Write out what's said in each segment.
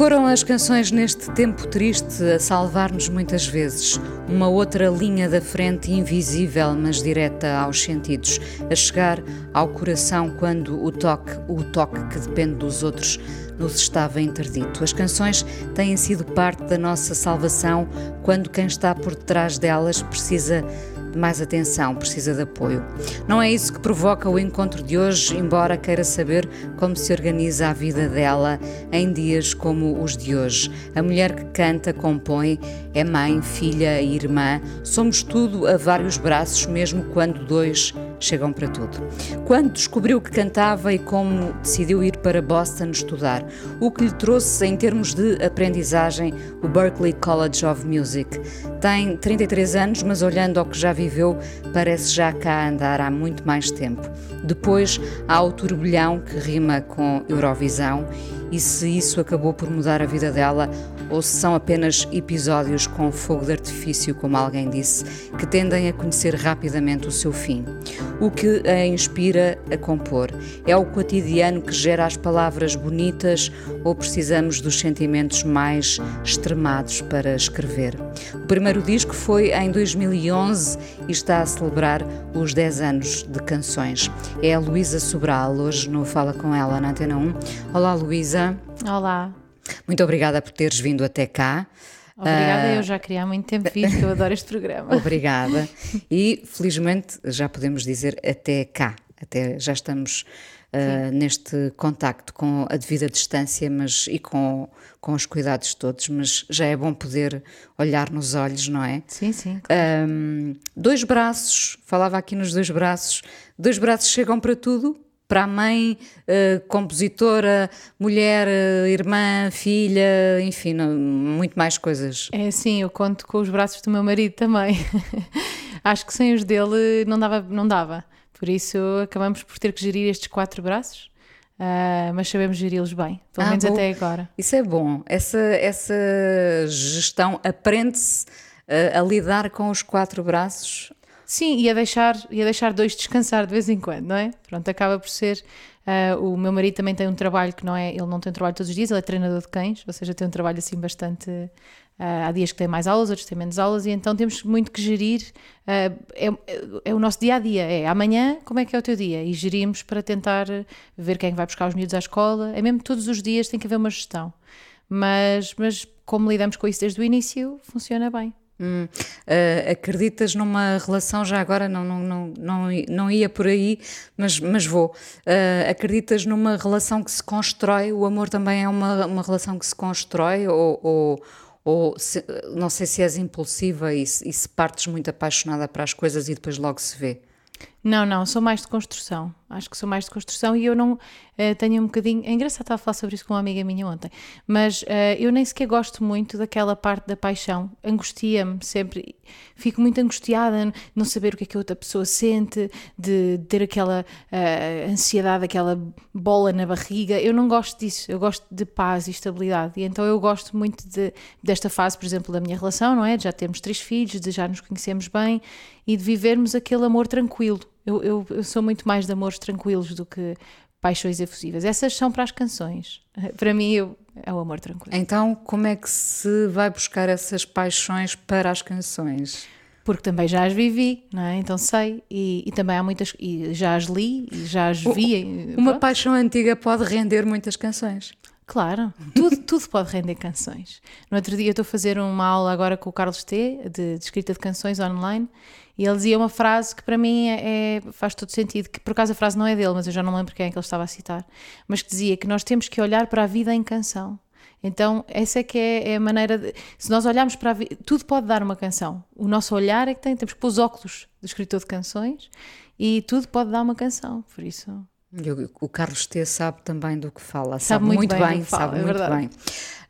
Foram as canções neste tempo triste a salvar-nos muitas vezes. Uma outra linha da frente invisível, mas direta aos sentidos, a chegar ao coração quando o toque, o toque que depende dos outros, nos estava interdito. As canções têm sido parte da nossa salvação quando quem está por detrás delas precisa mais atenção, precisa de apoio. Não é isso que provoca o encontro de hoje, embora queira saber como se organiza a vida dela em dias como os de hoje. A mulher que canta, compõe, é mãe, filha e irmã. Somos tudo a vários braços, mesmo quando dois chegam para tudo. Quando descobriu que cantava e como decidiu ir para Boston estudar, o que lhe trouxe em termos de aprendizagem o Berklee College of Music. Tem 33 anos, mas olhando ao que já viveu, parece já cá andar há muito mais tempo. Depois há o turbilhão que rima com Eurovisão e se isso acabou por mudar a vida dela ou se são apenas episódios com fogo de artifício, como alguém disse, que tendem a conhecer rapidamente o seu fim. O que a inspira a compor é o cotidiano que gera as palavras bonitas ou precisamos dos sentimentos mais extremados para escrever. O primeiro disco foi em 2011 e está a celebrar os 10 anos de canções. É a Luísa Sobral, hoje no Fala Com Ela na Antena 1. Olá, Luísa. Olá. Muito obrigada por teres vindo até cá. Obrigada, uh... eu já queria há muito tempo vir, que eu adoro este programa. Obrigada. E felizmente já podemos dizer até cá, até já estamos uh, neste contacto com a devida distância mas, e com, com os cuidados todos, mas já é bom poder olhar nos olhos, não é? Sim, sim. Claro. Um, dois braços, falava aqui nos dois braços, dois braços chegam para tudo? para a mãe, uh, compositora, mulher, uh, irmã, filha, enfim, não, muito mais coisas. É sim, eu conto com os braços do meu marido também. Acho que sem os dele não dava, não dava. Por isso acabamos por ter que gerir estes quatro braços. Uh, mas sabemos geri-los bem, pelo ah, menos bom. até agora. Isso é bom. Essa, essa gestão aprende-se a lidar com os quatro braços Sim, ia deixar, ia deixar dois descansar de vez em quando, não é? Pronto, acaba por ser. Uh, o meu marido também tem um trabalho que não é. Ele não tem um trabalho todos os dias, ele é treinador de cães, ou seja, tem um trabalho assim bastante. Uh, há dias que tem mais aulas, outros têm menos aulas, e então temos muito que gerir. Uh, é, é, o nosso dia a dia. É amanhã, como é que é o teu dia? E gerimos para tentar ver quem é vai buscar os miúdos à escola. É mesmo todos os dias tem que haver uma gestão. Mas, mas como lidamos com isso desde o início, funciona bem. Hum, uh, acreditas numa relação, já agora não, não, não, não, não ia por aí, mas, mas vou. Uh, acreditas numa relação que se constrói? O amor também é uma, uma relação que se constrói? Ou, ou, ou se, não sei se és impulsiva e, e se partes muito apaixonada para as coisas e depois logo se vê? Não, não, sou mais de construção. Acho que sou mais de construção e eu não uh, tenho um bocadinho. É engraçado estar a falar sobre isso com uma amiga minha ontem, mas uh, eu nem sequer gosto muito daquela parte da paixão. Angustia-me sempre. Fico muito angustiada não saber o que é que a outra pessoa sente, de ter aquela uh, ansiedade, aquela bola na barriga. Eu não gosto disso. Eu gosto de paz e estabilidade. E então eu gosto muito de, desta fase, por exemplo, da minha relação, não é? De já termos três filhos, de já nos conhecemos bem e de vivermos aquele amor tranquilo. Eu, eu, eu sou muito mais de amores tranquilos do que paixões efusivas. Essas são para as canções. Para mim eu, é o amor tranquilo. Então, como é que se vai buscar essas paixões para as canções? Porque também já as vivi, não é? Então sei. E, e também há muitas. E já as li e já as vi. Uma Pronto. paixão antiga pode render muitas canções. Claro, tudo, tudo pode render canções. No outro dia eu estou a fazer uma aula agora com o Carlos T, de, de escrita de canções online, e ele dizia uma frase que para mim é, é, faz todo sentido, que por acaso a frase não é dele, mas eu já não lembro quem é que ele estava a citar, mas que dizia que nós temos que olhar para a vida em canção. Então, essa é que é, é a maneira de. Se nós olharmos para a vida, tudo pode dar uma canção. O nosso olhar é que tem, temos que pôr os óculos do escritor de canções e tudo pode dar uma canção. Por isso, Eu- o Carlos T sabe também do que fala, sabe, Sabe muito muito, bem bem, fala, sabe é muito verdade. bem.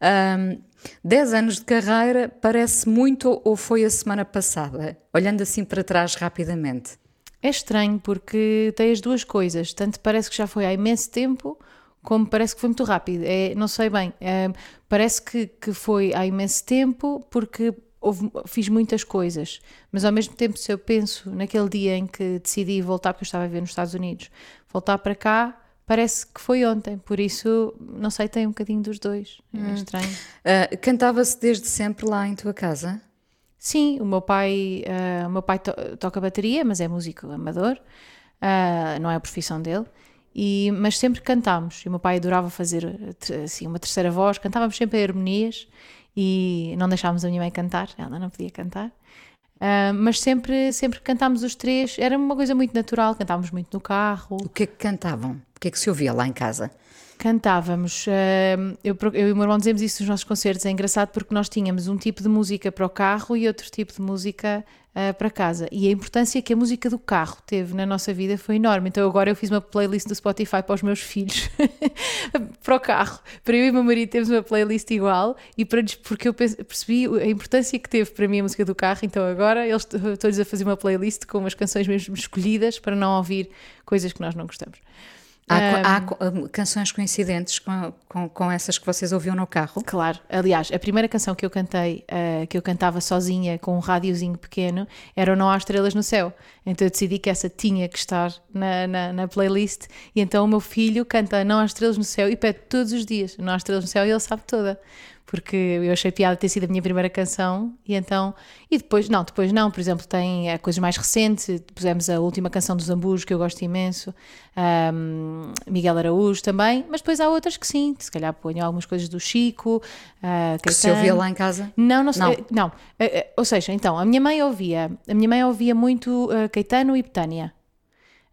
Ahm, 10 anos de carreira parece muito ou foi a semana passada? Olhando assim para trás rapidamente. É estranho porque tem as duas coisas. Tanto parece que já foi há imenso tempo, como parece que foi muito rápido. É, não sei bem. É, parece que, que foi há imenso tempo porque houve- fiz muitas coisas. Mas ao mesmo tempo, se eu penso naquele dia em que decidi voltar, porque eu estava a viver nos Estados Unidos, voltar para cá, parece que foi ontem. Por isso, não sei, tem um bocadinho dos dois. É estranho. Ah, Cantava-se desde sempre lá em tua casa? Sim, o meu pai, ah, o meu pai to- toca bateria, mas é músico amador, ah, não é a profissão dele. E, mas sempre cantámos. E o meu pai adorava fazer assim, uma terceira voz, cantávamos sempre em harmonias e não deixávamos a minha mãe cantar, ela não podia cantar. Ah, mas sempre, sempre cantámos os três, era uma coisa muito natural, cantávamos muito no carro. O que é que cantavam? O que é que se ouvia lá em casa? Cantávamos, eu, eu e o meu irmão dizemos isso nos nossos concertos, é engraçado porque nós tínhamos um tipo de música para o carro e outro tipo de música ah, para casa. E a importância que a música do carro teve na nossa vida foi enorme. Então agora eu fiz uma playlist do Spotify para os meus filhos, para o carro. Para eu e o meu marido temos uma playlist igual e para, porque eu percebi a importância que teve para mim a música do carro. Então agora eles estou-lhes a fazer uma playlist com umas canções mesmo escolhidas para não ouvir coisas que nós não gostamos. Há, co- há ah, canções coincidentes com, com, com essas que vocês ouviam no carro? Claro, aliás, a primeira canção que eu cantei, eh, que eu cantava sozinha com um rádiozinho pequeno, era o Não Há Estrelas no Céu. Então eu decidi que essa tinha que estar na, na, na playlist. E então o meu filho canta Não Há Estrelas no Céu e pede todos os dias Não Há Estrelas no Céu e ele sabe toda. Porque eu achei piada ter sido a minha primeira canção e então. E depois, não, depois não, por exemplo, tem eh, coisas mais recentes. Pusemos a última canção dos Zambus, que eu gosto imenso, ahm, Miguel Araújo também, mas depois há outras que sim, se calhar ponho algumas coisas do Chico, ah, Que se ouvia lá em casa? Não, não, sei- Não. eh, não. Eh, ou seja, então, a minha mãe ouvia, a minha mãe ouvia muito eh, Caetano e Betânia.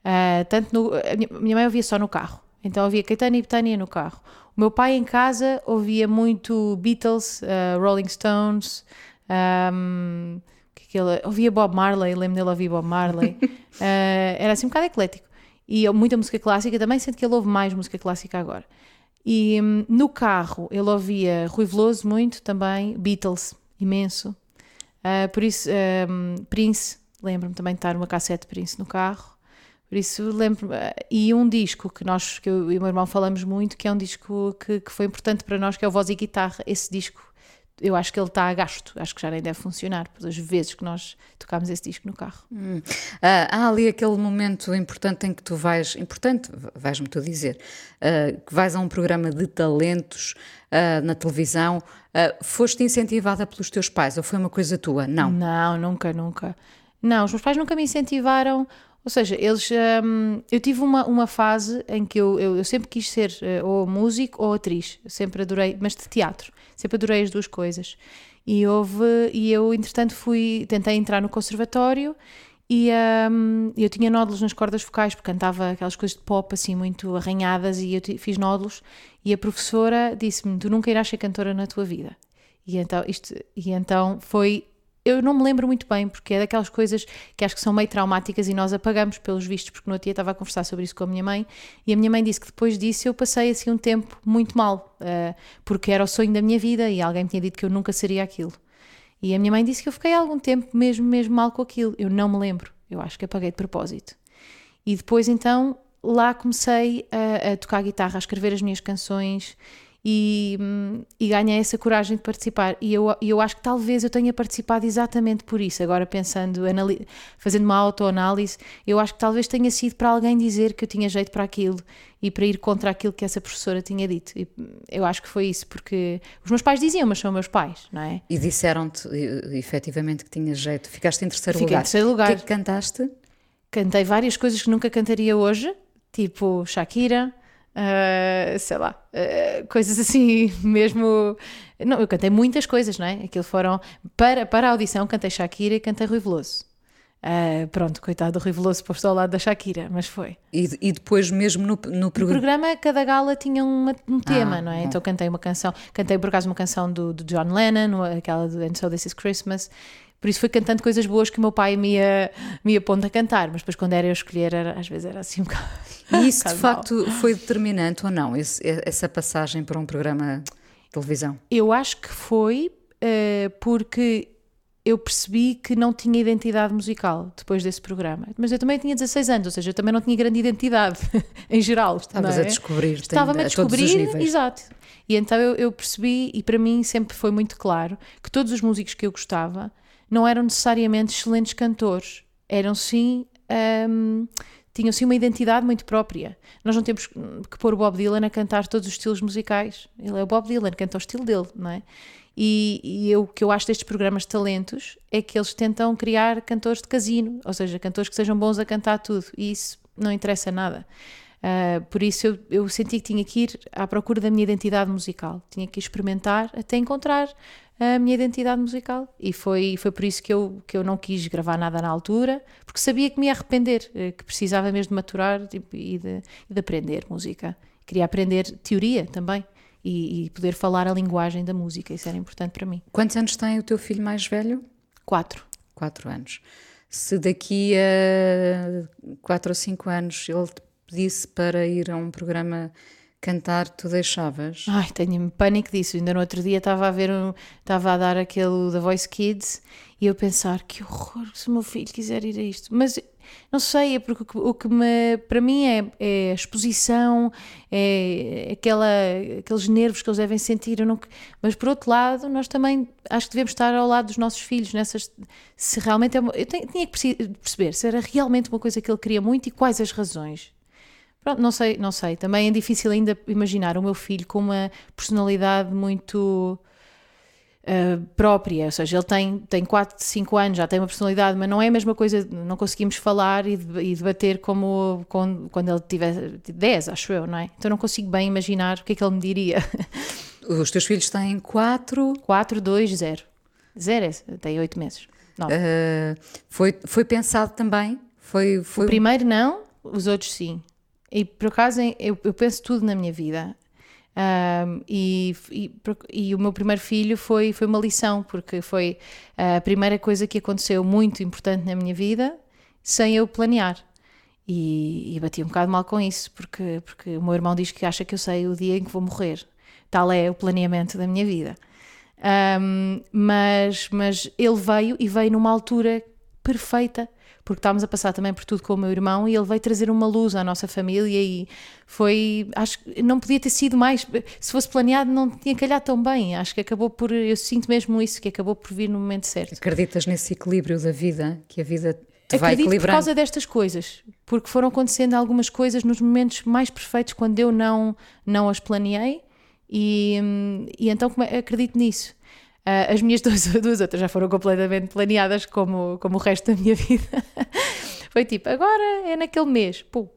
Ah, tanto no, a minha, a minha mãe ouvia só no carro. Então ouvia Caetano e Betânia no carro. O meu pai em casa ouvia muito Beatles, ah, Rolling Stones, ahm, que que ele, ouvia Bob Marley, lembro dele ouvir Bob Marley. Ah, era assim um bocado eclético. E muita música clássica também, sendo que ele ouve mais música clássica agora. E hum, no carro ele ouvia Rui Veloso muito também, Beatles, imenso. Ah, por isso, hum, Prince, lembro-me também de estar uma cassete de Prince no carro. Por isso lembro E um disco que nós, que eu e o meu irmão falamos muito, que é um disco que, que foi importante para nós, que é o Voz e Guitarra. Esse disco, eu acho que ele está a gasto, acho que já nem deve funcionar, por as vezes que nós tocámos esse disco no carro. Ah, há ali aquele momento importante em que tu vais, importante, vais-me tu dizer, ah, que vais a um programa de talentos ah, na televisão. Ah, foste incentivada pelos teus pais ou foi uma coisa tua? Não. Não, nunca, nunca. Não, os meus pais nunca me incentivaram. Ou seja, eles. hum, eu tive uma, uma fase em que eu, eu, eu sempre quis ser eh, ou músico ou atriz. Sempre adorei, mas de teatro. Sempre adorei as duas coisas. E houve. E eu, entretanto, fui. Tentei entrar no conservatório e hum, eu tinha nódulos nas cordas vocais, porque cantava aquelas coisas de pop assim muito arranhadas e eu fiz nódulos. E a professora disse-me: Tu nunca irás ser cantora na tua vida. E então, isto, e então foi. Eu não me lembro muito bem, porque é daquelas coisas que acho que são meio traumáticas e nós apagamos pelos vistos, porque no outro dia estava a conversar sobre isso com a minha mãe e a minha mãe disse que depois disso eu passei assim um tempo muito mal, eh, porque era o sonho da minha vida e alguém me tinha dito que eu nunca seria aquilo. E a minha mãe disse que eu fiquei algum tempo mesmo, mesmo mal com aquilo. Eu não me lembro, eu acho que apaguei de propósito. E depois então lá comecei a, a tocar guitarra, a escrever as minhas canções e, e ganhei essa coragem de participar. E eu, eu acho que talvez eu tenha participado exatamente por isso. Agora pensando, fazendo uma autoanálise, eu acho que talvez tenha sido para alguém dizer que eu tinha jeito para aquilo e para ir contra aquilo que essa professora tinha dito. E eu acho que foi isso, porque os meus pais diziam, mas são meus pais, não é? E disseram-te efetivamente que tinhas jeito. Ficaste em terceiro Fiquei em lugar. terceiro lugar. O que é que cantaste? Cantei várias coisas que nunca cantaria hoje, tipo Shakira, ah, sei lá, ah, coisas assim mesmo. Não, eu cantei muitas coisas, não é? Aquilo foram. Para, para a audição, cantei Shakira e cantei Rui Veloso. Ah, pronto, coitado do Rui Veloso posto ao lado da Shakira, mas foi. E, e depois mesmo no, no No programa. programa, cada gala tinha uma- um tema, não é? bom. Então cantei uma canção, cantei por acaso uma canção do, do John Lennon, aquela do And So This Is Christmas, Por isso foi cantando coisas boas que o meu pai me ia, me ia pondo a cantar, mas depois quando era eu escolher, era, às vezes era assim um bocado. E isso de facto foi determinante ou não, esse, essa passagem para um programa de televisão? Eu acho que foi uh, porque eu percebi que não tinha identidade musical depois desse programa. Mas eu também tinha 16 anos, ou seja, eu também não tinha grande identidade em geral. Estavas é? a descobrir. Estava-me a descobrir, exato. E então eu, eu, percebi, e para mim sempre foi muito claro, que todos os músicos que eu gostava não eram necessariamente excelentes cantores, eram sim. Um, tinham sim uma identidade muito própria. Nós não temos que pôr o Bob Dylan a cantar todos os estilos musicais. Ele é o Bob Dylan, canta o estilo dele, não é? E, e eu, o que eu acho destes programas de talentos é que eles tentam criar cantores de casino, ou seja, cantores que sejam bons a cantar tudo, e isso não interessa nada. Uh, por isso eu, eu senti que tinha que ir à procura da minha identidade musical, tinha que experimentar até encontrar a minha identidade musical. E foi, foi por isso que eu, que eu não quis gravar nada na altura, porque sabia que me ia arrepender, eh, que precisava mesmo de maturar tipo, e, de, de aprender música. Queria aprender teoria também e, e, poder falar a linguagem da música. Isso era importante para mim. Quantos anos tem o teu filho mais velho? Quatro. Quatro anos. Se daqui a quatro ou cinco anos ele te pedisse para ir a um programa cantar, tu deixavas? Ai, tenho pânico disso. Ainda no outro dia estava a ver, um, estava a dar aquele The Voice Kids e eu pensar que horror se o meu filho quiser ir a isto. Mas não sei, é porque o que me, para mim é, é a exposição, é aquela, aqueles nervos que eles devem sentir. Mas por outro lado, nós também acho que devemos estar ao lado dos nossos filhos nessas. Se realmente é uma, eu tinha que perceber se era realmente uma coisa que ele queria muito e quais as razões. Pronto, não sei, não sei. Também é difícil ainda imaginar o meu filho com uma personalidade muito uh, própria, ou seja, ele tem, tem 4, 5 anos, já tem uma personalidade, mas não é a mesma coisa, não conseguimos falar e, e debater como quando, quando ele tiver 10, acho eu, não é? Então não consigo bem imaginar o que é que ele me diria. Os teus filhos têm 4? 4, 2, 0. 0 tem 8 meses. Uh, foi, foi pensado também? Foi, foi... O primeiro não, os outros sim. E por acaso eu, eu penso tudo na minha vida. Um, e, e, e, o meu primeiro filho foi, foi uma lição, porque foi a primeira coisa que aconteceu muito importante na minha vida sem eu planear. E, e bati um bocado mal com isso, porque, porque o meu irmão diz que acha que eu sei o dia em que vou morrer. Tal é o planeamento da minha vida. Um, mas, mas ele veio e veio numa altura perfeita porque estávamos a passar também por tudo com o meu irmão e ele veio trazer uma luz à nossa família e foi, acho que não podia ter sido mais, se fosse planeado não tinha calhado tão bem, acho que acabou por, eu sinto mesmo isso, que acabou por vir no momento certo. Acreditas nesse equilíbrio da vida, que a vida te Acredito por causa destas coisas, porque foram acontecendo algumas coisas nos momentos mais perfeitos quando eu não, não as planeei e, e então acredito nisso. Uh, as minhas duas, duas outras já foram completamente planeadas, como, como o resto da minha vida. foi tipo, agora é naquele mês, pum.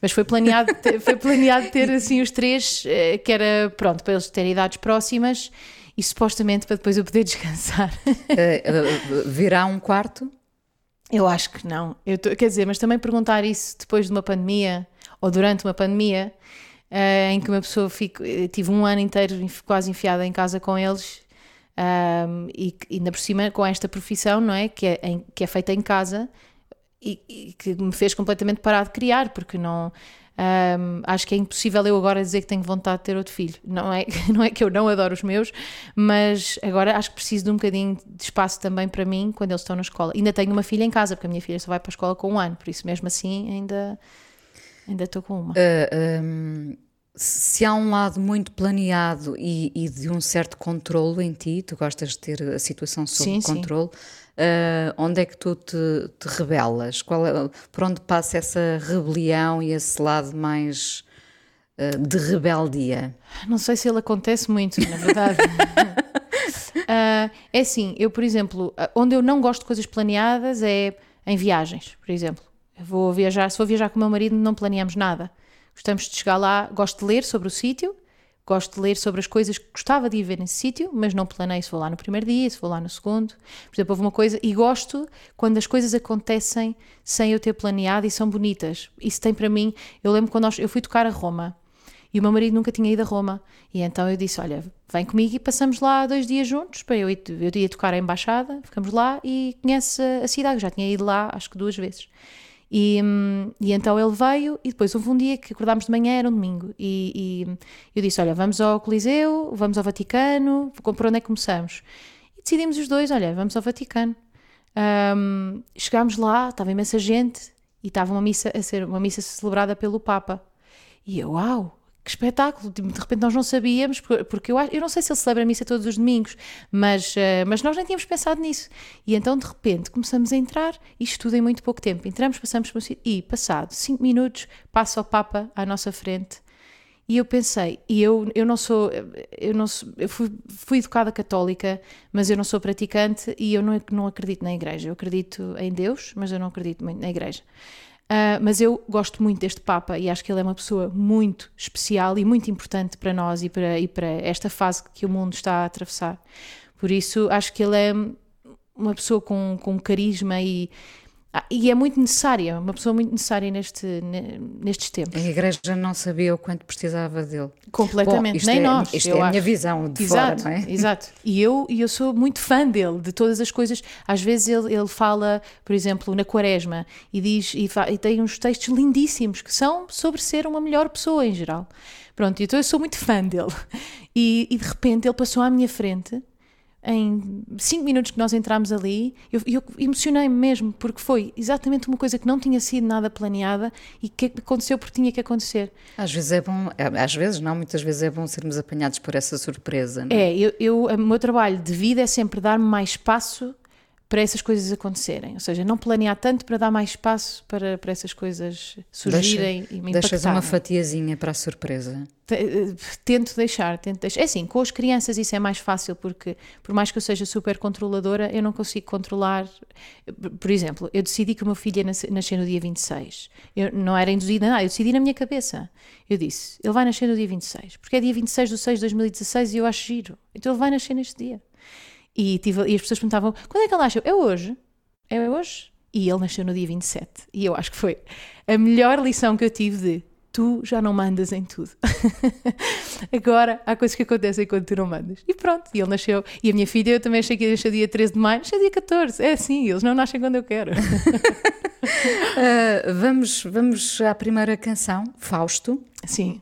Mas foi planeado, foi planeado ter assim os três, eh, que era pronto, para eles terem idades próximas e supostamente para depois eu poder descansar. Uh, uh, virá um quarto? Eu acho que não. Eu tô, quer dizer, mas também perguntar isso depois de uma pandemia ou durante uma pandemia, uh, em que uma pessoa fico, tive um ano inteiro quase enfiada em casa com eles um, e ainda por cima com esta profissão, não é? Que é, em, que é feita em casa e, e, que me fez completamente parar de criar, porque não. Um, acho que é impossível eu agora dizer que tenho vontade de ter outro filho. Não é, não é que eu não adoro os meus, mas agora acho que preciso de um bocadinho de espaço também para mim quando eles estão na escola. Ainda tenho uma filha em casa, porque a minha filha só vai para a escola com um ano, por isso mesmo assim ainda, ainda estou com uma. Uh, um se há um lado muito planeado e, e, de um certo controle em ti, tu gostas de ter a situação sob sim, controle, uh, onde é que tu te, te rebelas? Qual é, por onde passa essa rebelião e esse lado mais uh, de rebeldia? Não sei se ele acontece muito, na verdade. uh, é assim, eu, por exemplo, onde eu não gosto de coisas planeadas é em viagens, por exemplo. Eu vou viajar, se vou viajar com o meu marido, não planeamos nada Gostamos de chegar lá, gosto de ler sobre o sítio, gosto de ler sobre as coisas que gostava de ir ver nesse sítio, mas não planeio se vou lá no primeiro dia, se vou lá no segundo. Por exemplo, houve uma coisa, e gosto quando as coisas acontecem sem eu ter planeado e são bonitas. Isso tem para mim, eu lembro quando nós, eu fui tocar a Roma E o meu marido nunca tinha ido a Roma. E então eu disse: Olha, vem comigo e passamos lá dois dias juntos. Para eu, eu ia tocar a embaixada, ficamos lá e conhece a, a cidade. Eu já tinha ido lá, acho que duas vezes. E, hum, e então ele veio e depois houve um dia que acordámos de manhã, era um domingo, e, e eu disse: Olha, vamos ao Coliseu, vamos ao Vaticano, por onde é que começamos? E decidimos os dois: Olha, vamos ao Vaticano. Hum, chegámos lá, estava imensa gente e estava uma missa a ser uma missa celebrada pelo Papa. E eu, uau, que espetáculo! Tipo, De repente nós não sabíamos, por- porque eu, eu não sei se ele celebra a missa todos os domingos, mas, eh, mas nós nem tínhamos pensado nisso. E então de repente começamos a entrar, isto tudo em muito pouco tempo. Entramos, passamos por um sítio e, passado cinco minutos, passa o Papa à nossa frente. E eu pensei, e eu, eu não sou, eu não sou, eu fui, fui educada católica, mas eu não sou praticante e eu não, não acredito na igreja. Eu acredito em Deus, mas eu não acredito muito na igreja. Ah, mas eu gosto muito deste Papa e acho que ele é uma pessoa muito especial e muito importante para nós e para, e para esta fase que o mundo está a atravessar. Por isso, acho que ele é uma pessoa com, com carisma e, ah, e é muito necessária, uma pessoa muito necessária neste, ne- nestes tempos. A igreja não sabia o quanto precisava dele. Completamente, Bom, nem é, nós. Isto eu é a acho. minha visão de Exato, fora, não é? exato. E eu, eu sou muito fã dele, de todas as coisas. Às vezes ele, ele fala, por exemplo, na Quaresma e diz e, e tem uns textos lindíssimos que são sobre ser uma melhor pessoa em geral. Pronto, então eu sou muito fã dele. E, e de repente ele passou à minha frente. Em cinco minutos que nós entramos ali, eu, eu emocionei-me mesmo, porque foi exatamente uma coisa que não tinha sido nada planeada e que aconteceu porque tinha que acontecer. Às vezes é bom, às vezes não, muitas vezes é bom sermos apanhados por essa surpresa. Não? É, eu, eu- o meu trabalho de vida é sempre dar-me mais espaço para essas coisas acontecerem. Ou seja, não planear tanto para dar mais espaço para, para essas coisas surgirem e me Deixas uma impactarem. fatiazinha para a surpresa. Eh, Tento deixar, tento deixar. É assim, com as crianças isso é mais fácil porque, por mais que eu seja super controladora, eu não consigo controlar. Por exemplo, eu decidi que o meu filho ia nascer no dia 26. Eu não era induzida, nada, eu decidi na minha cabeça. Eu disse, ele vai nascer no dia 26, porque é dia 26 de 6 de 2016 e eu acho giro. Então ele vai nascer neste dia. E, tive, e as pessoas perguntavam, quando é que ele nasceu? É hoje. É hoje. E ele nasceu no dia 27. E eu acho que foi a melhor lição que eu tive de tu já não mandas em tudo. Agora há coisas que acontecem quando tu não mandas. E pronto, e ele nasceu. E a minha filha, eu também achei que ia nascer dia 13 de maio, nasceu dia 14. É assim, eles não nascem quando eu quero. Ah, vamos, vamos à primeira canção, Fausto, Sim.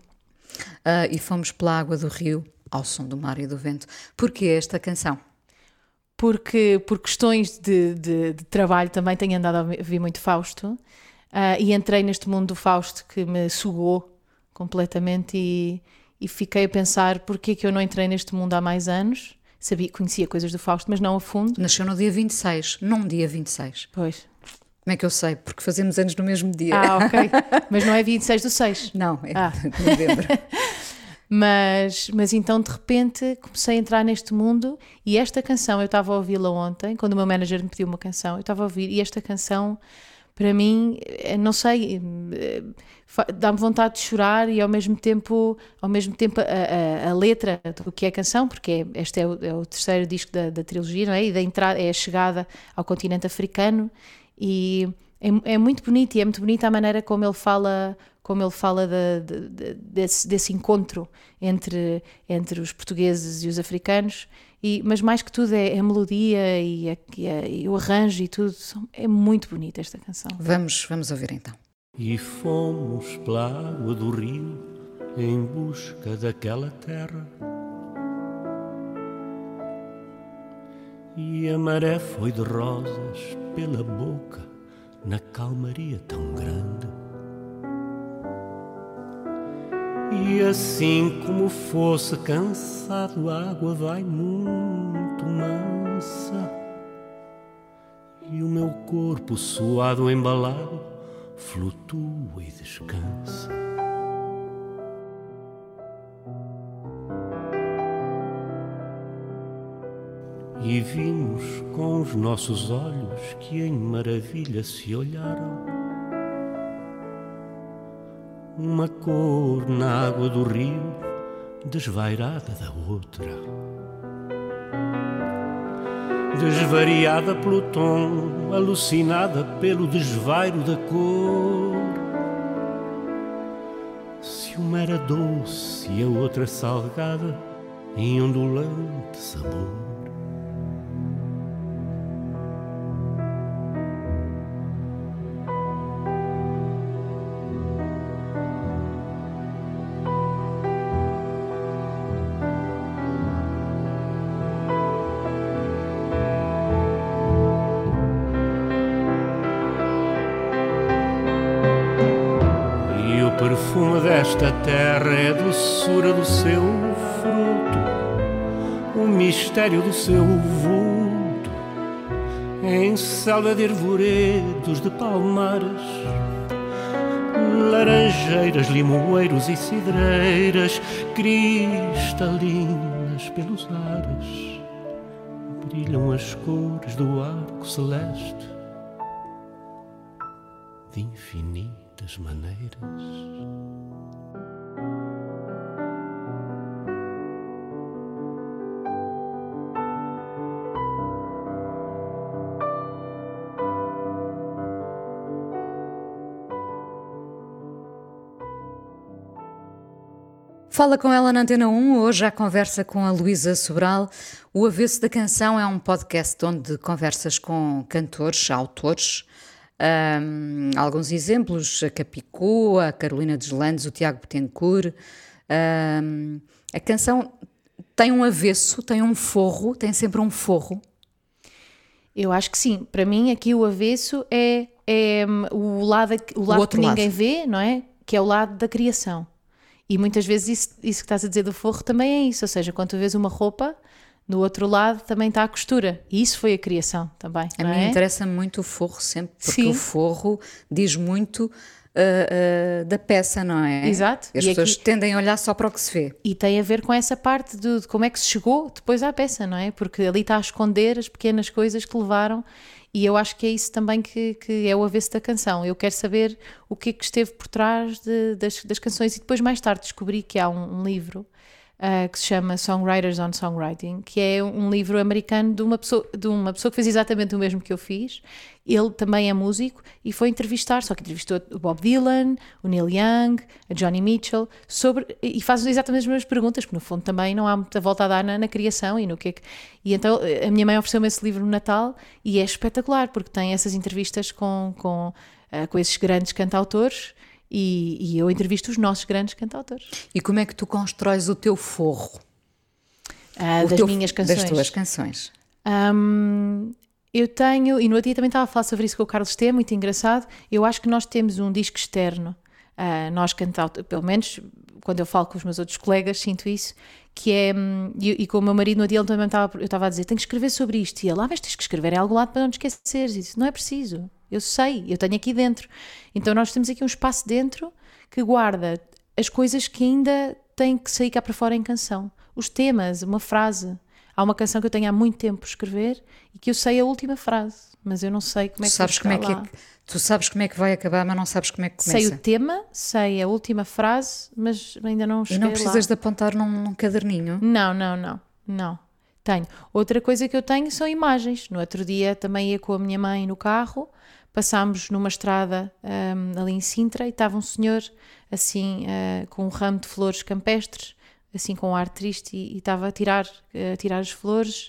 ah, e fomos pela água do rio ao som do mar e do vento. Porquê esta canção? Porque por questões de, de- de trabalho também tenho andado a ouvir muito Fausto ah, e entrei neste mundo do Fausto que me sugou completamente e, e fiquei a pensar porque é que eu não entrei neste mundo há mais anos. Sabia, conhecia coisas do Fausto, mas não a fundo. Nasceu no dia 26, num dia 26. Pois. Como é que eu sei? Porque fazemos anos no mesmo dia. Ah, ok. Mas não é 26 do 6. Não, é Ah. de novembro. Mas, mas então de repente comecei a entrar neste mundo e esta canção eu estava a ouvi-la ontem, quando o meu manager me pediu uma canção, eu estava a ouvir e esta canção para mim, eh, não sei, eh, dá-me vontade de chorar e ao mesmo tempo, ao mesmo tempo a, a- a letra do que é a canção, porque é- este é o, é o terceiro disco da, da trilogia, não é? E da entrada é a chegada ao continente africano e é, é muito bonito e é muito bonita a maneira como ele fala como ele fala de- de- de- desse, desse encontro entre, entre os portugueses e os africanos e, mas mais que tudo é, é a melodia e, a- e a- e o arranjo e tudo é muito bonita esta canção Vamos, vamos ouvir então. E fomos pela água do rio em busca daquela terra. E a maré foi de rosas pela boca, na calmaria tão grande. E assim como fosse cansado, a água vai muito mansa. E o meu corpo suado, embalado, flutua e descansa. E vimos com os nossos olhos que em maravilha se olharam. Uma cor na água do rio, desvairada da outra. Desvariada pelo tom, alucinada pelo desvairo da cor. Se uma era doce e a outra salgada, em ondulante sabor. Selva de arvoredos de palmares, laranjeiras, limoeiros e cidreiras cristalinas pelos ares, brilham as cores do arco celeste de infinitas maneiras. Fala com ela na Antena 1, hoje a conversa com a Luísa Sobral. O Avesso da Canção é um podcast onde conversas com cantores, autores, um, alguns exemplos, a Capicô, a Carolina Deslandes, o Tiago Betancourt. Um, a canção tem um avesso, tem um forro, tem sempre um forro. Eu acho que sim. Para mim, aqui o avesso é, é o lado, o lado o que ninguém lado. vê, não é? Que é o lado da criação. E muitas vezes isso, isso que estás a dizer do forro também é isso, ou seja, quando tu vês uma roupa, no outro lado também está a costura. E isso foi a criação também. A mim é? interessa muito o forro sempre, porque Sim. o forro diz muito uh, uh, da peça, não é? Exato. As e pessoas aqui... tendem a olhar só para o que se vê. E tem a ver com essa parte de, de como é que se chegou depois à peça, não é? Porque ali está a esconder as pequenas coisas que levaram e eu acho que é isso também que, que é o avesso da canção. Eu quero saber o que é que esteve por trás de, das, das canções. E depois, mais tarde, descobri que há um, um livro uh, que se chama Songwriters on Songwriting, que é um livro americano de uma, pessoa, de uma pessoa que fez exatamente o mesmo que eu fiz. Ele também é músico e foi entrevistar, só que entrevistou o Bob Dylan, o Neil Young, a Johnny Mitchell, sobre, e faz exatamente as mesmas perguntas, porque no fundo também não há muita volta a dar na, na criação e no que é que. E então a minha mãe ofereceu-me esse livro no Natal e é espetacular, porque tem essas entrevistas com, com, uh, com esses grandes cantautores e, e, eu entrevisto os nossos grandes cantautores. E como é que tu constróis o teu forro? Ah, das teu, minhas canções. Das tuas canções. Um, eu tenho, e no outro dia também estava a falar sobre isso com o Carlos T, muito engraçado. Eu acho que nós temos um disco externo, uh, nós cantautores, pelo menos quando eu falo com os meus outros colegas, sinto isso, que é, hum, e, e com o meu marido no dia ele também estava, eu estava a dizer, tenho que escrever sobre isto, e ele, ah, mas tens que escrever em algum lado para não te esqueceres, e disse, não é preciso, eu sei, eu tenho aqui dentro. Então nós temos aqui um espaço dentro que guarda as coisas que ainda têm que sair cá para fora em canção. Os temas, uma frase. Há uma canção que eu tenho há muito tempo por escrever e que eu sei a última frase, mas eu não sei como é que sabes como é que é, Tu sabes como é que vai acabar, mas não sabes como é que começa. Sei o tema, sei a última frase, mas ainda não cheguei E não precisas lá. de apontar num, num caderninho? Não, não, não, não. Tenho. Outra coisa que eu tenho são imagens. No outro dia também ia com a minha mãe no carro passámos numa estrada um, ali em Sintra e estava um senhor assim uh, com um ramo de flores campestres assim com um ar triste e, estava a tirar, a tirar as flores,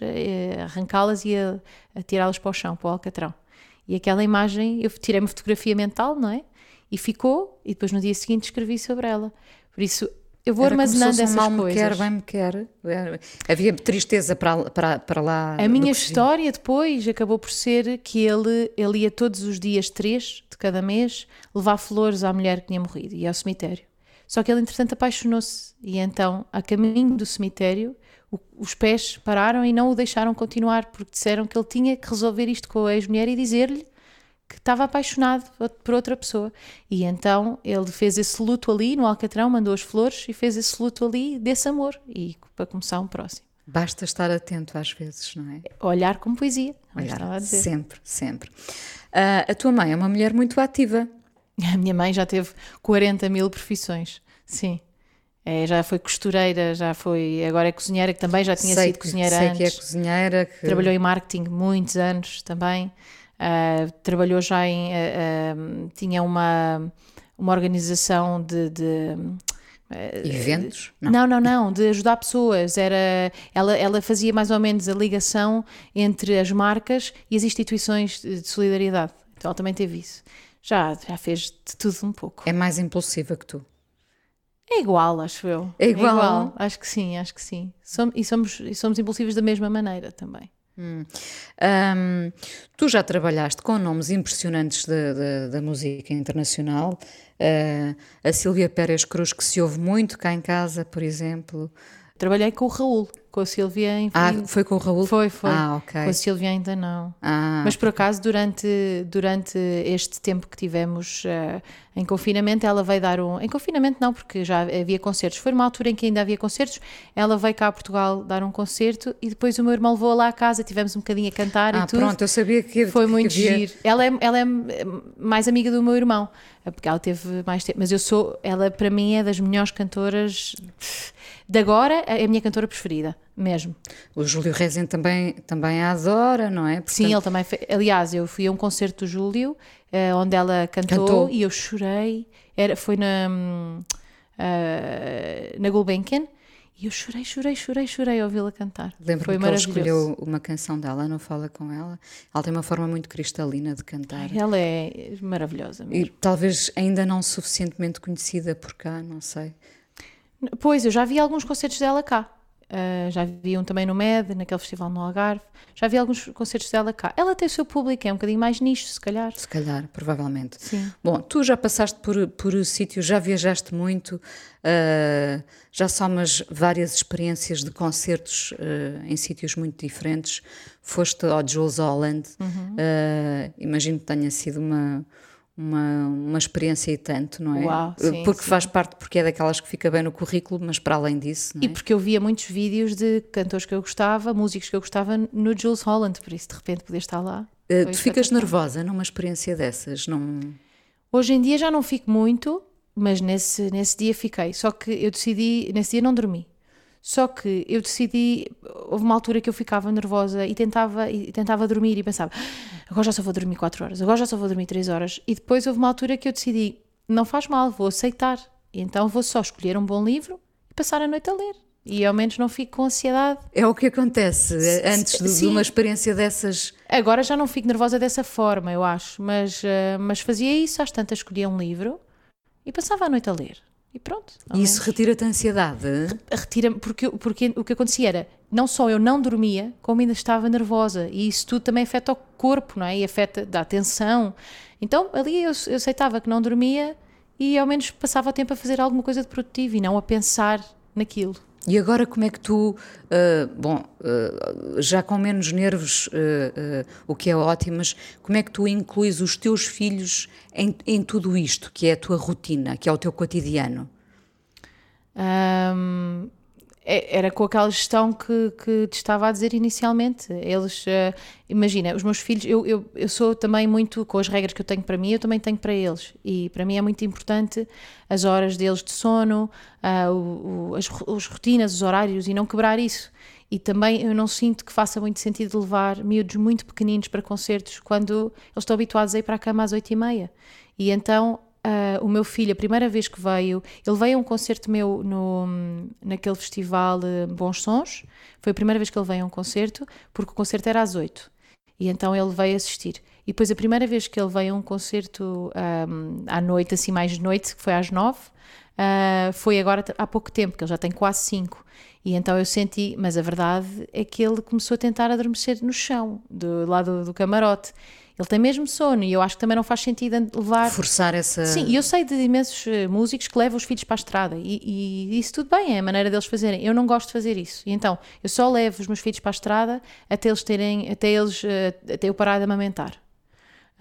a arrancá-las e a, a tirá-las para o chão, para o alcatrão. E aquela imagem, eu tirei uma fotografia mental, não é? E ficou, e depois no dia seguinte escrevi sobre ela. Por isso, eu vou Era armazenando como essas mal coisas. Me quer, bem me quer. Havia tristeza para, para, para lá. A minha história depois acabou por ser que ele, ele ia todos os dias, três de cada mês, levar flores à mulher que tinha morrido e ao cemitério. Só que ele, entretanto, apaixonou-se e então, a caminho do cemitério, o, os pés pararam e não o deixaram continuar porque disseram que ele tinha que resolver isto com a ex-mulher e dizer-lhe que estava apaixonado por outra pessoa. E então ele fez esse luto ali no Alcatrão, mandou as flores e fez esse luto ali desse amor. E para começar um próximo. Basta estar atento às vezes, não é? Olhar como poesia. Olhar, sempre, sempre. Uh, a tua mãe é uma mulher muito ativa. A minha mãe já teve 40 mil profissões, sim. É, já foi costureira, já foi. Agora é cozinheira, que também já tinha sei sido cozinheira sei antes. Sei que é cozinheira. Que... Trabalhou em marketing muitos anos também. Uh, trabalhou já em. Uh, tinha uma, uma organização de, de, Eventos? Não. não, não, não, de ajudar pessoas. Era, ela, ela fazia mais ou menos a ligação entre as marcas e as instituições de solidariedade. Então ela também teve isso. Já, já fez de tudo um pouco. É mais impulsiva que tu. É igual, acho eu. É igual? É igual. Acho que sim, acho que sim. Som, e, somos, e somos impulsivos da mesma maneira também. Hum. Um, tu já trabalhaste com nomes impressionantes da música internacional. Uh, a Silvia Pérez Cruz, que se ouve muito cá em casa, por exemplo. Trabalhei com o Raul, com a Silvia em Ah, foi com o Raul? Foi, foi. Ah, ok. Com a Silvia ainda não. Ah, Mas por acaso, durante, durante este tempo que tivemos uh, em confinamento, ela veio dar um. Em confinamento não, porque já havia concertos. Foi numa altura em que ainda havia concertos. Ela veio cá a Portugal dar um concerto e depois o meu irmão levou lá à casa, tivemos um bocadinho a cantar ah, e tudo. pronto, eu sabia que Foi que muito havia... giro. Ela é, ela é mais amiga do meu irmão, porque ela teve mais tempo. Mas eu sou. Ela, para mim, é das melhores cantoras. De agora, é a minha cantora preferida, mesmo. O Júlio Rezende também, também a adora, não é? Portanto... Sim, ele também. Foi... Aliás, eu fui a um concerto do Júlio, uh, onde ela cantou, cantou, e eu chorei. Era, foi na, uh, na Gulbenkian. E eu chorei, chorei, chorei, chorei a ouvi-la cantar. Lembro Foi que ele escolheu uma canção dela, não fala com ela. Ela tem uma forma muito cristalina de cantar. Ai, ela é maravilhosa mesmo. E talvez ainda não suficientemente conhecida por cá, não sei. Pois, eu já vi alguns concertos dela cá. Uh, já vi um também no MED, naquele festival no Algarve. Já vi alguns concertos dela cá. Ela tem o seu público, é um bocadinho mais nicho, se calhar. Se calhar, provavelmente. Sim. Bom, tu já passaste por, por sítios, já viajaste muito, uh, já somas várias experiências de concertos uh, em sítios muito diferentes. Foste ao Jules Holland, uhum. imagino que tenha sido uma uma, uma experiência e tanto, não é? Uau, sim, porque sim. faz parte, porque é daquelas que fica bem no currículo, mas para além disso. É? E porque eu via muitos vídeos de cantores que eu gostava, músicos que eu gostava no Jules Holland, por isso de repente poder estar lá. Uh, tu ficas nervosa numa experiência dessas? Não... Hoje em dia já não fico muito, mas nesse, nesse dia fiquei. Só que eu decidi, nesse dia não dormi. Só que eu decidi, houve uma altura que eu ficava nervosa e tentava, e tentava dormir e pensava, agora já só vou dormir 4 horas, agora já só vou dormir 3 horas. E depois houve uma altura que eu decidi, não faz mal, vou aceitar. E então vou só escolher um bom livro e passar a noite a ler. E ao menos não fico com ansiedade. É o que acontece antes de, de, uma experiência dessas. Agora já não fico nervosa dessa forma, eu acho. Mas, uh, mas fazia isso, às tantas escolhia um livro e passava a noite a ler. E pronto. E isso retira-te a ansiedade? Retira-me, porque, porque o que acontecia era, não só eu não dormia, como ainda estava nervosa. E isso tudo também afeta o corpo, não é? E afeta, dá atenção. Então ali eu, eu aceitava que não dormia e ao menos passava o tempo a fazer alguma coisa de produtivo e não a pensar naquilo. E agora como é que tu, uh, bom, uh, já com menos nervos, uh, o que é ótimo, mas como é que tu incluís os teus filhos em, em tudo isto, que é a tua rotina, que é o teu cotidiano? Um, era com aquela gestão que, que te estava a dizer inicialmente. Eles, uh, imagina, os meus filhos, eu, eu, eu sou também muito, com as regras que eu tenho para mim, eu também tenho para eles. E para mim é muito importante as horas deles de sono, uh, o, o, as, as rotinas, os horários e não quebrar isso. E também eu não sinto que faça muito sentido levar miúdos muito pequeninos para concertos quando eles estão habituados a ir para a cama às oito e meia. E então Uh, o meu filho, a primeira vez que veio, ele veio a um concerto meu no, naquele festival Bons Sons. Foi a primeira vez que ele veio a um concerto, porque o concerto era às oito. E então ele veio assistir. E depois a primeira vez que ele veio a um concerto um, à noite, assim mais de noite, que foi às nove, uh, foi agora há pouco tempo, que ele já tem quase cinco. E então eu senti, mas a verdade é que ele começou a tentar adormecer no chão, do lado do camarote. Ele tem mesmo sono e eu acho que também não faz sentido levar. Forçar essa. Sim, e eu sei de imensos uh, músicos que levam os filhos para a estrada e, e, isso tudo bem, é a maneira deles fazerem. Eu não gosto de fazer isso. E então eu só levo os meus filhos para a estrada até eles terem, até eles, uh, até eu parar de amamentar.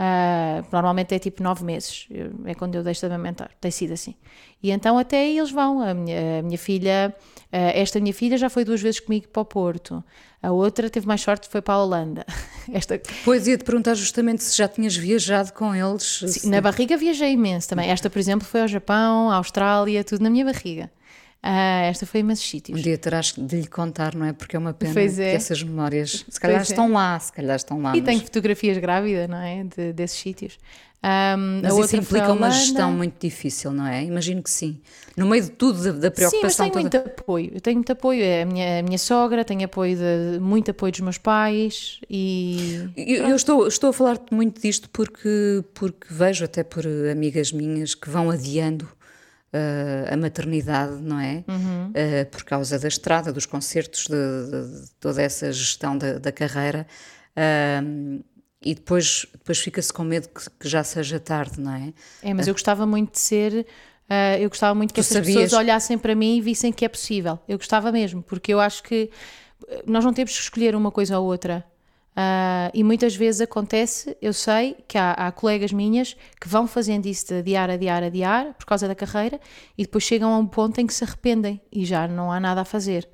Uh, normalmente é tipo nove meses, é quando eu deixo de amamentar, tem sido assim. E então até aí eles vão. A minha, a minha filha, uh, esta minha filha já foi duas vezes comigo para o Porto, a outra teve mais sorte, foi para a Holanda. Esta... Pois ia-te perguntar justamente se já tinhas viajado com eles. Sim, na barriga viajei imenso também. Esta, por exemplo, foi ao Japão, à Austrália, tudo na minha barriga. Uh, esta foi imensos sítios. Um dia terás de lhe contar, não é? Porque é uma pena Pois é. que essas memórias, se calhar Pois é. estão lá, se calhar estão lá. E mas- tenho fotografias grávida, não é? De- desses sítios. Um, Mas a isso implica uma gestão muito difícil, não é? Imagino que sim. No meio de tudo, da, da Sim, mas preocupação tenho muito toda. apoio. Eu tenho muito apoio. É a minha, a minha sogra, tenho apoio de, muito apoio dos meus pais e. Eu, eu estou, estou a falar-te muito disto porque, porque vejo até por amigas minhas que vão adiando eh, a maternidade, não é? Uhum. Eh, por causa da estrada, dos concertos, de, de- de toda essa gestão da, da carreira. Ahm, e depois, depois fica-se com medo que, que já seja tarde, não é? É, mas eu gostava muito de ser. eu gostava muito que essas sabias- pessoas olhassem para mim e vissem que é possível. Eu gostava mesmo, porque eu acho que eh, nós não temos que escolher uma coisa ou outra. Ah, e muitas vezes acontece, eu sei que há, há colegas minhas que vão fazendo isso de adiar, adiar, adiar por causa da carreira e depois chegam a um ponto em que se arrependem e já não há nada a fazer.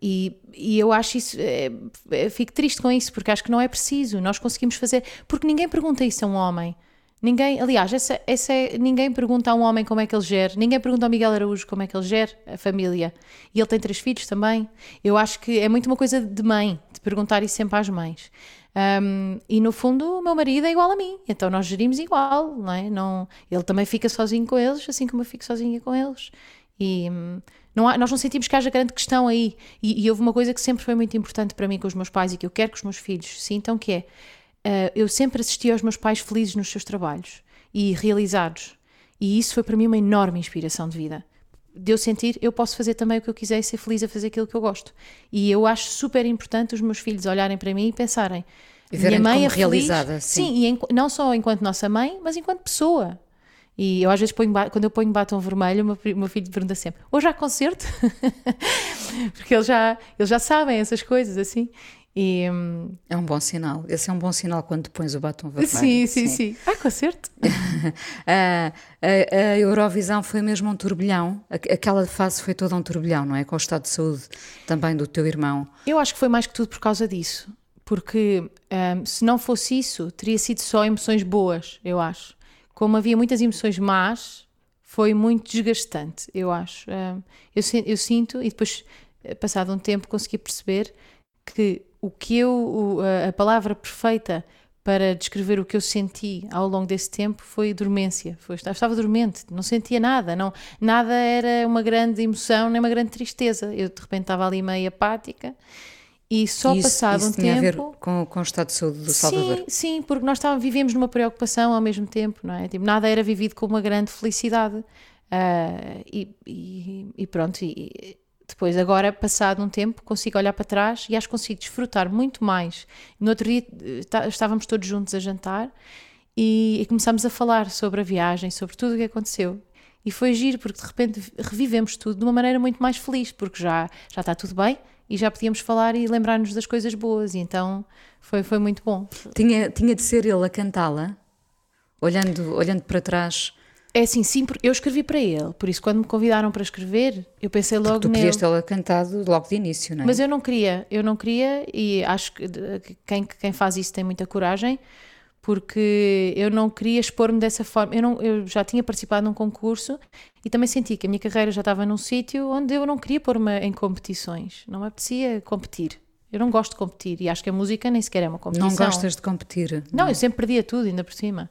E, e eu acho isso, é, é, fico triste com isso, porque acho que não é preciso. Nós conseguimos fazer, porque ninguém pergunta isso a um homem. Ninguém, aliás, essa, essa é- ninguém pergunta a um homem como é que ele gera, ninguém pergunta ao Miguel Araújo como é que ele gera a família. E ele tem três filhos também. Eu acho que é muito uma coisa de mãe, de perguntar isso sempre às mães. Um, e no fundo, o meu marido é igual a mim, então nós gerimos igual, não é? Não, ele também fica sozinho com eles, assim como eu fico sozinha com eles. E hum, não há- nós não sentimos que haja grande questão aí. E, e houve uma coisa que sempre foi muito importante para mim com os meus pais e que eu quero que os meus filhos sintam, que é Uh, eu sempre assisti aos meus pais felizes nos seus trabalhos e realizados. E isso foi para mim uma enorme inspiração de vida. De eu sentir, eu posso fazer também o que eu quiser e ser feliz a fazer aquilo que eu gosto. E eu acho super importante os meus filhos olharem para mim e pensarem. E minha mãe é feliz. realizada, sim. Sim, e enqu- não só enquanto nossa mãe, mas enquanto pessoa. E eu às vezes ponho, quando eu ponho batom vermelho, o meu, meu filho pergunta sempre: hoje há concerto? Porque eles já, eles já sabem essas coisas assim. E, É um bom sinal. Esse é um bom sinal quando pões o batom vermelho. sim, sim, sim. Há concerto? a, a- a Eurovisão foi mesmo um turbilhão. Aqu- Aquela fase foi toda um turbilhão, não é? Com o estado de saúde também do teu irmão. Eu acho que foi mais que tudo por causa disso. Porque hum, se não fosse isso, teria sido só emoções boas, eu acho. Como havia muitas emoções más, foi muito desgastante, eu acho. Hum, eu, eu sinto, e depois, eh, passado um tempo, consegui perceber que o que eu, a- palavra perfeita para descrever o que eu senti ao longo desse tempo foi dormência. Foi, estava dormente, não sentia nada, não, nada era uma grande emoção nem uma grande tristeza. Eu de repente estava ali meio apática e só isso, passado isso um tinha a ver tempo. com, com o estado de saúde do Salvador. Sim, sim, porque nós estávamos, vivemos numa preocupação ao mesmo tempo, não é? Tipo, nada era vivido com uma grande felicidade. Ah, e, e- e pronto, e depois, agora, passado um tempo, consigo olhar para trás e acho que consigo desfrutar muito mais. No outro dia eh, tá- estávamos todos juntos a jantar e, e começámos a falar sobre a viagem, sobre tudo o que aconteceu. E foi giro, porque de repente revivemos tudo de uma maneira muito mais feliz, porque já, já está tudo bem e já podíamos falar e lembrar-nos das coisas boas. E então foi, foi muito bom. Tinha, tinha de ser ele a cantá-la, olhando, olhando para trás. É assim, sim, porque eu escrevi para ele, por isso quando me convidaram para escrever, eu pensei logo Tu nele. podias tê-la cantado logo de início, não é? Mas eu não queria, eu não queria e acho que quem, quem faz isso tem muita coragem, porque eu não queria expor-me dessa forma. Eu, não, eu já tinha participado num concurso e também senti que a minha carreira já estava num sítio onde eu não queria pôr-me em competições, não me apetecia competir. Eu não gosto de competir e acho que a música nem sequer é uma competição. Não gostas de competir? Não, eu sempre perdia tudo, ainda por cima.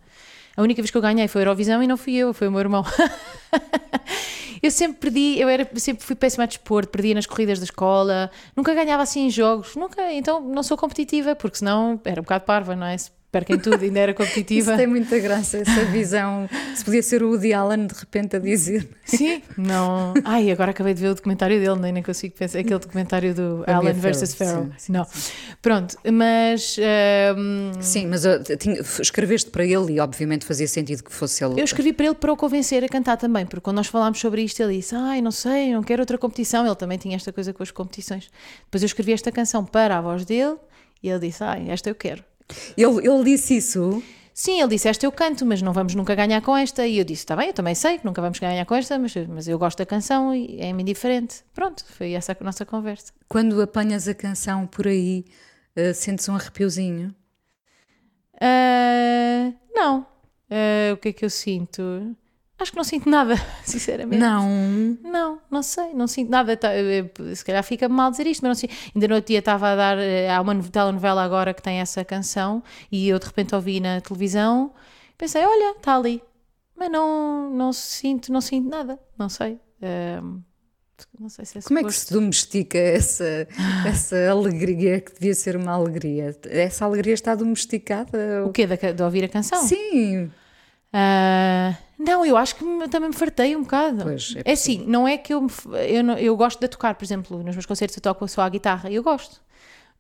A única vez que eu ganhei foi a Eurovisão e não fui eu, foi o meu irmão. eu sempre perdi, eu era, sempre fui péssima a desporto, perdia nas corridas da escola, nunca ganhava assim em jogos, nunca, então não sou competitiva, porque senão era um bocado parva, não é? Se perca em tudo, ainda era competitiva. Isso tem muita graça, essa visão. Se podia ser o Woody Allen de repente a dizer. Sim, não. Ai, agora acabei de ver o documentário dele, nem, nem consigo pensar. Aquele documentário do Família Allen versus Farrell, Farrell. sim, não. Pronto, mas. hum, Sim, mas uh, tinha- escreveste para ele e obviamente fazia sentido que fosse ele. Eu escrevi para ele para o convencer a cantar também, porque quando nós falámos sobre isto, ele disse: Ai, não sei, não quero outra competição. Ele também tinha esta coisa com as competições. Depois eu escrevi esta canção para a voz dele e ele disse: Ai, esta eu quero. Ele, ele disse isso. Sim, ele disse: Esta eu canto, mas não vamos nunca ganhar com esta. E eu disse: Está bem, eu também sei que nunca vamos ganhar com esta, mas, mas eu gosto da canção e é-me indiferente. Pronto, foi essa a nossa conversa. Quando apanhas a canção por aí, uh, sentes um arrepiozinho? Ah, não. Ah, o que é que eu sinto? Acho que não sinto nada, sinceramente. Não. Não, não sei, não sinto nada. Tá, Se calhar fica mal dizer isto, mas não sinto. Ainda no outro dia estava a dar. eh, Há uma telenovela agora que tem essa canção e eu de repente ouvi na televisão. Pensei, olha, está ali. Mas não, não sinto, não sinto nada. Não sei. Ahm, não sei se é Como é que se domestica essa, essa alegria que devia ser uma alegria? Essa alegria está domesticada? O quê? Ca- de ouvir a canção? Sim. Ah, não, eu acho que me- também me fartei um bocado. Pois, é é assim, não é que eu, me eu, não- eu gosto de tocar, por exemplo, nos meus concertos eu toco só a guitarra, eu gosto.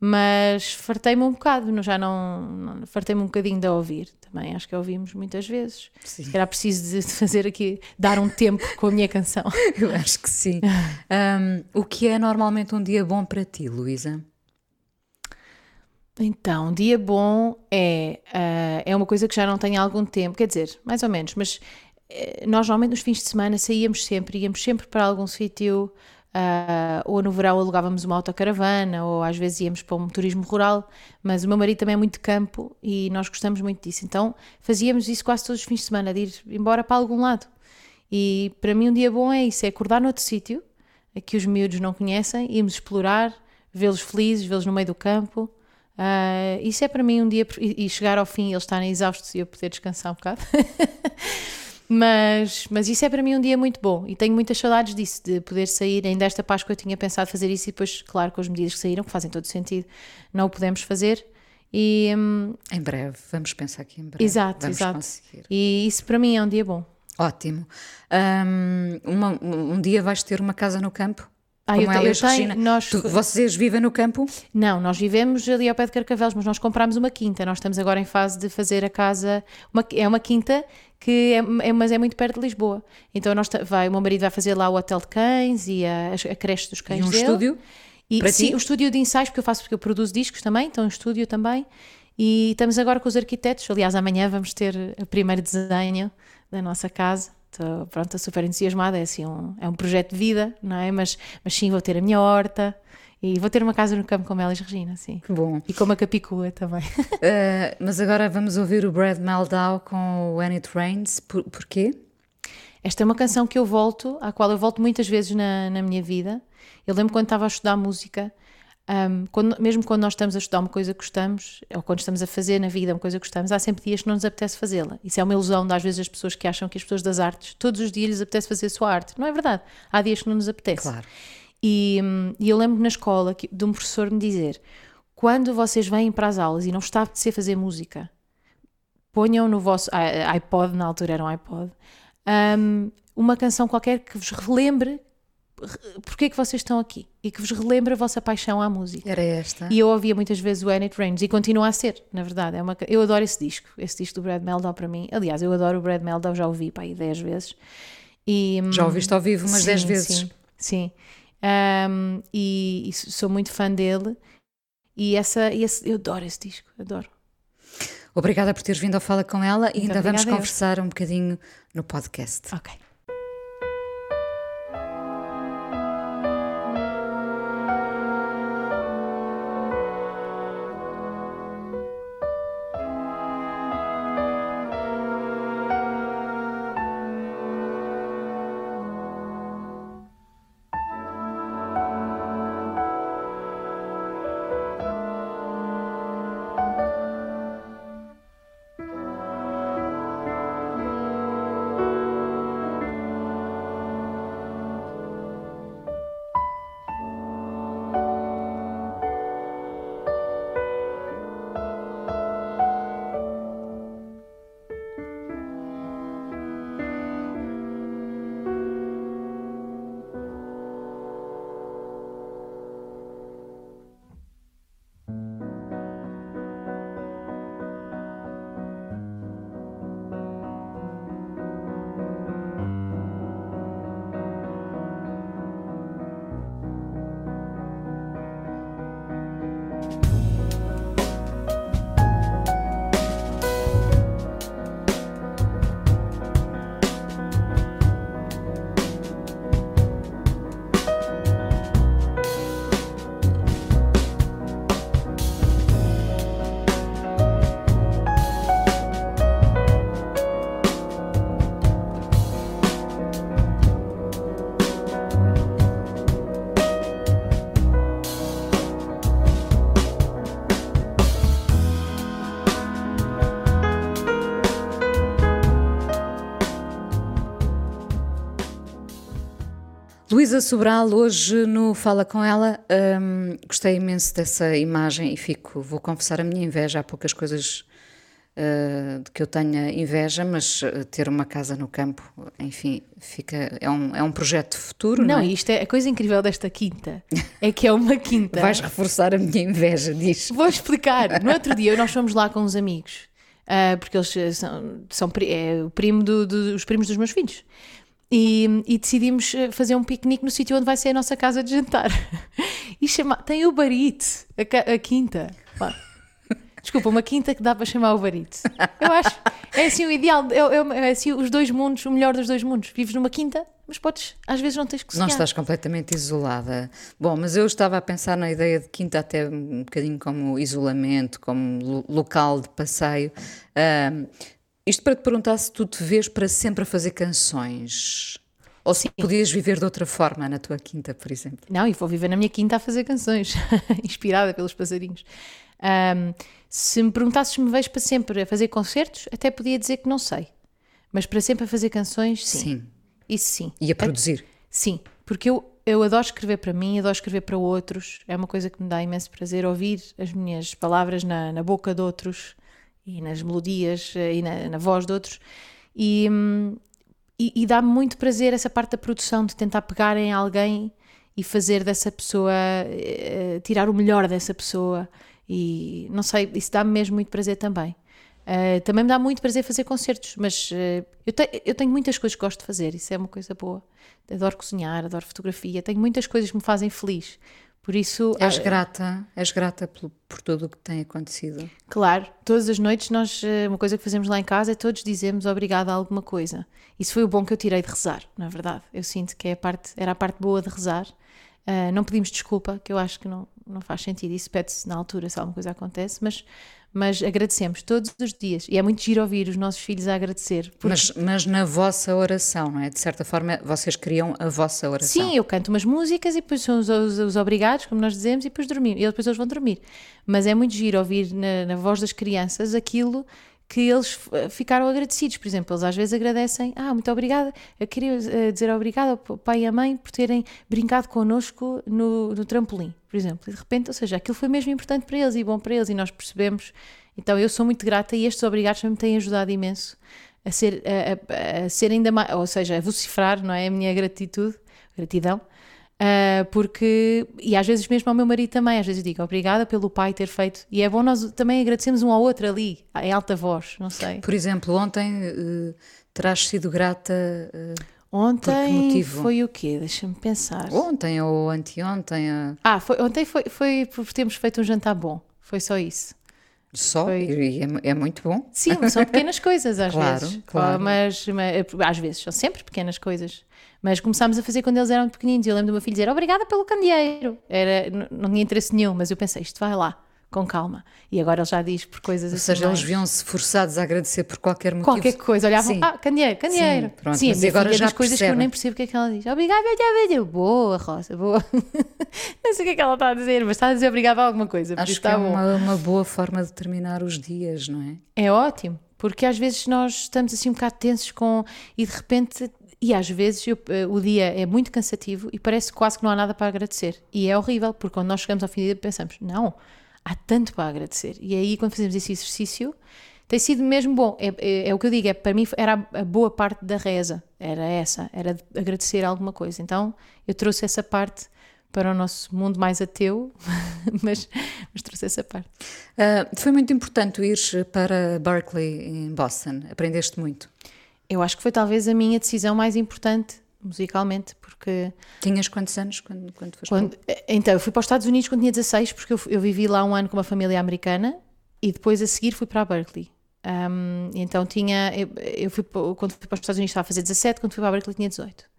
Mas fartei-me um bocado, não- já não, não fartei-me um bocadinho de ouvir. Também acho que ouvimos muitas vezes. Sim. Se calhar preciso de fazer aqui, dar um tempo com a minha canção. Eu acho que sim. Ahm, o que é normalmente um dia bom para ti, Luísa? Então, dia bom é, ah, é uma coisa que já não tenho há algum tempo, quer dizer, mais ou menos, mas eh, nós normalmente nos fins de semana saíamos sempre, íamos sempre para algum sítio, ah, ou no verão alugávamos uma autocaravana, ou às vezes íamos para um turismo rural, mas o meu marido também é muito de campo e nós gostamos muito disso, então fazíamos isso quase todos os fins de semana, de ir embora para algum lado. E para mim um dia bom é isso, é acordar noutro sítio, que os miúdos não conhecem, irmos explorar, vê-los felizes, vê-los no meio do campo. Ah, isso é para mim um dia e e chegar ao fim e eles estarem exaustos e eu poder descansar um bocado. mas, mas isso é para mim um dia muito bom e tenho muitas saudades disso, de poder sair. Ainda esta Páscoa eu tinha pensado fazer isso e depois, claro, com as medidas que saíram, que fazem todo sentido, não o podemos fazer. E, hum, Em breve, vamos pensar aqui em breve. exato, vamos exato. conseguir. E isso para mim é um dia bom. Ótimo. Ahm, uma- um dia vais ter uma casa no campo? Ah, Como eu ela eu tenho- Regina? nós- Tu- vocês vivem no campo? Não, nós vivemos ali ao pé de Carcavelos, mas nós comprámos uma quinta. Nós estamos agora em fase de fazer a casa. uma- é uma quinta que é, é- mas é muito perto de Lisboa. Então nós vai, o meu marido vai fazer lá o hotel de cães e a, a creche dos cães E um dele. estúdio? E, para sim, ti? o estúdio de ensaios, porque eu faço, porque eu produzo discos também, então um estúdio também. E estamos agora com os arquitetos. Aliás, amanhã vamos ter o primeiro desenho da nossa casa. Estou, pronto, estou super entusiasmada. É, assim um, é um projeto de vida, não é? Mas, mas sim, vou ter a minha horta e vou ter uma casa no campo com Melis Regina, sim. Que bom. E com uma capicua também. Ah, mas agora vamos ouvir o Brad Meldau com When It Rains. Por, porquê? Esta é uma canção que eu volto, à qual eu volto muitas vezes na, na minha vida. Eu lembro quando estava a estudar música, um, quando- mesmo quando nós estamos a estudar uma coisa que gostamos, ou quando estamos a fazer na vida uma coisa que gostamos, há sempre dias que não nos apetece fazê-la. Isso é uma ilusão, de, às vezes, as pessoas que acham que as pessoas das artes, todos os dias lhes apetece fazer a sua arte. Não é verdade. Há dias que não nos apetece. Claro. E, hum, e eu lembro na escola que- de um professor me dizer: quando vocês vêm para as aulas e não está a apetecer fazer música, ponham no vosso iPod, na altura era um iPod, hum, uma canção qualquer que vos relembre re- porque é que vocês estão aqui e que vos relembre a vossa paixão à música. Era esta. E eu ouvia muitas vezes o When It Rains e continua a ser, na verdade. É uma, eu adoro esse disco, esse disco do Brad Meldau para mim. Aliás, eu adoro o Brad Meldau, já ouvi para aí 10 vezes. E, Já ouviste ao vivo umas 10 Sim, vezes. Sim, sim. Um, e, e sou muito fã dele. E essa, esse, eu adoro esse disco, adoro. Obrigada por teres vindo ao Fala com ela e Muito ainda vamos conversar um bocadinho no podcast. Ok. Luísa Sobral, hoje no Fala Com Ela, hum, gostei imenso dessa imagem e fico, vou confessar a minha inveja, há poucas coisas uh, de que eu tenha inveja, mas uh, ter uma casa no campo, enfim, fica, é, um, é um projeto futuro, não, Não, é? isto é a coisa incrível desta quinta. É que é uma quinta. Vais reforçar a minha inveja, diz. Vou explicar. No outro dia nós fomos lá com uns amigos, ah, porque eles eh, são, são é o primo do, do- os primos dos meus filhos. E, e decidimos eh, fazer um piquenique no sítio onde vai ser a nossa casa de jantar. E chama, tem o barite, a, a quinta. Pá. Desculpa, uma quinta que dá para chamar o barite. Eu acho. É assim o ideal, é, é- é assim os dois mundos, o melhor dos dois mundos. Vives numa quinta, mas podes, às vezes não tens que Não sonhar. estás completamente isolada. Bom, mas eu estava a pensar na ideia de quinta até um bocadinho como isolamento, como lo- local de passeio. Isto para te perguntar se tu te vês para sempre a fazer canções. Ou se podias viver de outra forma na tua quinta, por exemplo. Não, e vou viver na minha quinta a fazer canções, inspirada pelos passarinhos. Ahm, se me perguntasses se me vejo para sempre a fazer concertos, até podia dizer que não sei. Mas para sempre a fazer canções, sim. Sim. Isso sim. E a produzir. Sim, porque eu, eu adoro escrever para mim, adoro escrever para outros. É uma coisa que me dá imenso prazer ouvir as minhas palavras na, na boca de outros e nas melodias eh, e na, na voz de outros. E, hum, e, e dá-me muito prazer essa parte da produção, de tentar pegar em alguém e fazer dessa pessoa, eh, tirar o melhor dessa pessoa. E não sei, isso dá-me mesmo muito prazer também. Eh, também me dá muito prazer fazer concertos, mas eh, eu, te- eu tenho muitas coisas que gosto de fazer, isso é uma coisa boa. Adoro cozinhar, adoro fotografia, tenho muitas coisas que me fazem feliz. Por isso, És ah, grata, és grata pelo- por tudo o que tem acontecido. Claro, todas as noites nós, eh, uma coisa que fazemos lá em casa é todos dizemos obrigado a alguma coisa. Isso foi o bom que eu tirei de rezar, na verdade. Eu sinto que é a parte, era a parte boa de rezar. Ah, não pedimos desculpa, que eu acho que não, não faz sentido. Isso pede-se na altura se alguma coisa acontece, mas, mas agradecemos todos os dias. E é muito giro ouvir os nossos filhos a agradecer. porque- Mas, mas na vossa oração, não é? De certa forma, vocês criam a vossa oração. Sim, eu canto umas músicas e depois são os, os, os obrigados, como nós dizemos, e depois dormimos. E depois eles vão dormir. Mas é muito giro ouvir na, na voz das crianças aquilo que eles eh, ficaram agradecidos. Por exemplo, eles às vezes agradecem, ah, muito obrigada, eu queria eh, dizer obrigada ao pai e à mãe por terem brincado connosco no, no trampolim, por exemplo. E de repente, ou seja, aquilo foi mesmo importante para eles e bom para eles e nós percebemos. Então eu sou muito grata e estes obrigados me têm ajudado imenso a ser, a, a- a ser ainda mais, ou seja, a vocifrar, não é? A minha gratitude, gratidão. Ah, porque, e às vezes mesmo ao meu marido também, às vezes eu digo obrigada pelo pai ter feito, e é bom nós também agradecermos um ao outro ali, em alta voz, não sei. Por exemplo, ontem eh, terás sido grata. eh, Ontem motivo? foi o quê? Deixa-me pensar. ontem ou anteontem, eh, Ah, foi, ontem foi, foi por termos feito um jantar bom, foi só isso. Só, Foi. e é, é muito bom. Sim, são pequenas coisas às Claro, vezes. claro. Mas, mas às vezes, são sempre pequenas coisas. Mas começámos a fazer quando eles eram pequeninos. Eu lembro do meu filho dizer obrigada pelo candeeiro. Era, n- não tinha interesse nenhum, mas eu pensei, isto vai lá, com calma. E agora ele já diz por coisas Ou assim. seja, eles viam-se forçados a agradecer por qualquer motivo. Qualquer coisa, olhavam, Sim. ah, candeeiro, candeeiro. Sim, pronto, Sim, mas agora já diz coisas que eu nem percebo o que é que ela diz. Obrigada, obrigada, boa, Rosa, boa. não sei o que é que ela está a dizer, mas está a dizer obrigada a alguma coisa. Acho que é bom. uma, uma boa forma de terminar os dias, não é? É ótimo, porque às vezes nós estamos assim um bocado tensos com. e de repente. E às vezes eu- eh, o dia é muito cansativo e parece quase que não há nada para agradecer. E é horrível, porque quando nós chegamos ao fim do dia pensamos: não, há tanto para agradecer. E aí, quando fazemos esse exercício, tem sido mesmo bom. É, é- é o que eu digo, é, para mim era a, boa parte da reza, era essa, era de agradecer alguma coisa. Então eu trouxe essa parte para o nosso mundo mais ateu, mas, mas trouxe essa parte. Ah, foi muito importante ires para Berkeley, em Boston. Aprendeste muito. Eu acho que foi talvez a minha decisão mais importante musicalmente, porque Tinhas quantos anos quando, quando foste quando, então eu fui para os Estados Unidos quando tinha 16, porque eu, eu vivi lá um ano com uma família americana e depois a seguir fui para a Berkeley. Um, então tinha, eu, eu fui quando fui para os Estados Unidos estava a fazer 17, quando fui para a Berkeley tinha 18.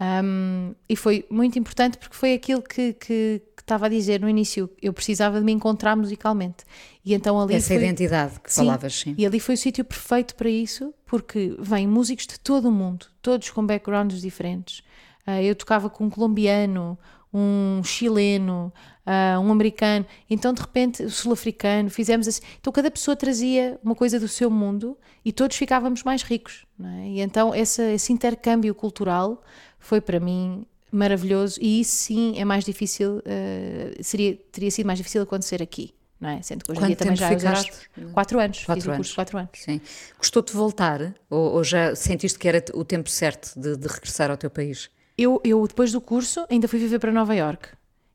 Um, e foi muito importante porque foi aquilo que, que estava a dizer no início. Eu precisava de me encontrar musicalmente. E então ali Essa foi- identidade que Sim, falavas, sim. E ali foi o sítio perfeito para isso, porque vêm músicos de todo o mundo, todos com backgrounds diferentes. Ah, eu tocava com um colombiano, um chileno, ah, um americano, então de repente o sul-africano, fizemos assim. Então cada pessoa trazia uma coisa do seu mundo e todos ficávamos mais ricos. é? E então esse, esse intercâmbio cultural foi para mim maravilhoso e isso sim é mais difícil, uh, seria, teria sido mais difícil acontecer aqui. Não é? Sendo que hoje em dia também já ficaste? quatro anos, quatro fiz anos. o curso quatro anos. Sim. Gostou de voltar ou, ou, já sentiste que era o tempo certo de, de regressar ao teu país? Eu, eu, depois do curso, ainda fui viver para Nova York.